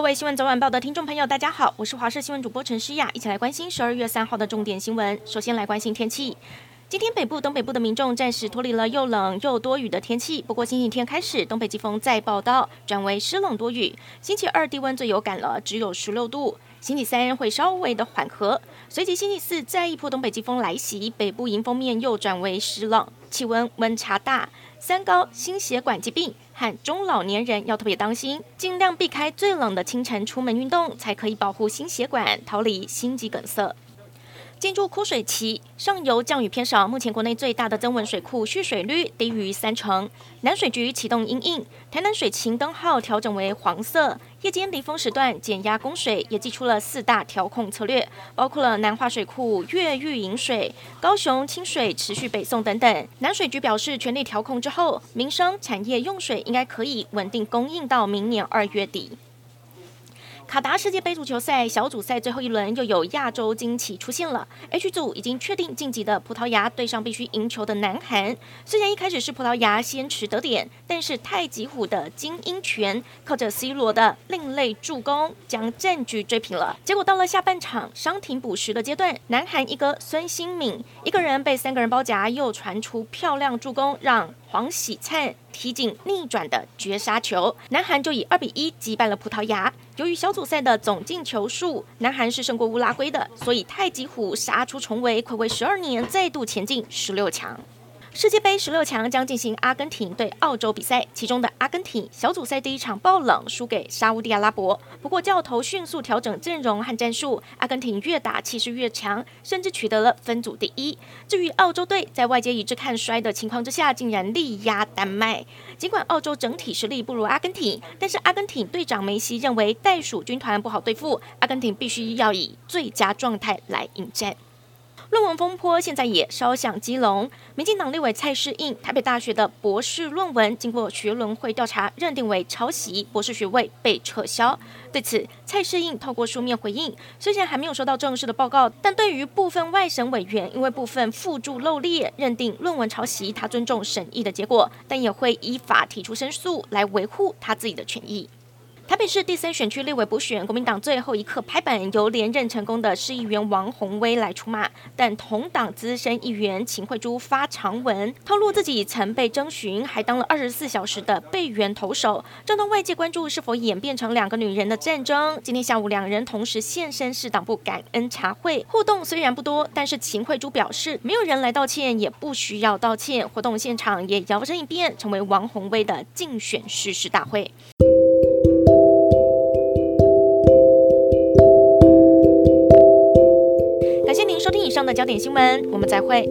各位新闻早晚报的听众朋友，大家好，我是华视新闻主播陈诗雅，一起来关心十二月三号的重点新闻。首先来关心天气，今天北部、东北部的民众暂时脱离了又冷又多雨的天气，不过星期天开始东北季风再报到，转为湿冷多雨。星期二低温最有感了，只有十六度。星期三会稍微的缓和，随即星期四再一波东北季风来袭，北部迎风面又转为湿冷，气温温差大。三高、心血管疾病和中老年人要特别当心，尽量避开最冷的清晨出门运动，才可以保护心血管，逃离心肌梗塞。进入枯水期，上游降雨偏少，目前国内最大的增温水库蓄水率低于三成。南水局启动应应，台南水情灯号调整为黄色，夜间离峰时段减压供水，也祭出了四大调控策略，包括了南化水库越狱引水、高雄清水持续北送等等。南水局表示，全力调控之后，民生产业用水应该可以稳定供应到明年二月底。卡达世界杯足球赛小组赛最后一轮又有亚洲惊奇出现了。H 组已经确定晋级的葡萄牙对上必须赢球的南韩。虽然一开始是葡萄牙先取得点，但是太极虎的金英权靠着 C 罗的另类助攻将战局追平了。结果到了下半场伤停补时的阶段，南韩一哥孙兴敏一个人被三个人包夹，又传出漂亮助攻，让黄喜灿踢进逆转的绝杀球，南韩就以二比一击败了葡萄牙。由于小组赛的总进球数，南韩是胜过乌拉圭的，所以太极虎杀出重围，睽违十二年再度前进十六强。世界杯十六强将进行阿根廷对澳洲比赛，其中的阿根廷小组赛第一场爆冷输给沙乌地阿拉伯。不过教头迅速调整阵容和战术，阿根廷越打气势越强，甚至取得了分组第一。至于澳洲队，在外界一致看衰的情况之下，竟然力压丹麦。尽管澳洲整体实力不如阿根廷，但是阿根廷队长梅西认为袋鼠军团不好对付，阿根廷必须要以最佳状态来应战。论文风波现在也烧向基隆，民进党立委蔡适应台北大学的博士论文经过学伦会调查，认定为抄袭，博士学位被撤销。对此，蔡适应透过书面回应，虽然还没有收到正式的报告，但对于部分外审委员因为部分附注漏列，认定论文抄袭，他尊重审议的结果，但也会依法提出申诉来维护他自己的权益。台北市第三选区立委补选，国民党最后一刻拍板，由连任成功的市议员王宏威来出马，但同党资深议员秦慧珠发长文透露自己曾被征询，还当了二十四小时的备援投手，正当外界关注是否演变成两个女人的战争。今天下午，两人同时现身市党部感恩茶会，互动虽然不多，但是秦慧珠表示，没有人来道歉，也不需要道歉。活动现场也摇身一变，成为王宏威的竞选誓师大会。上的焦点新闻，我们再会。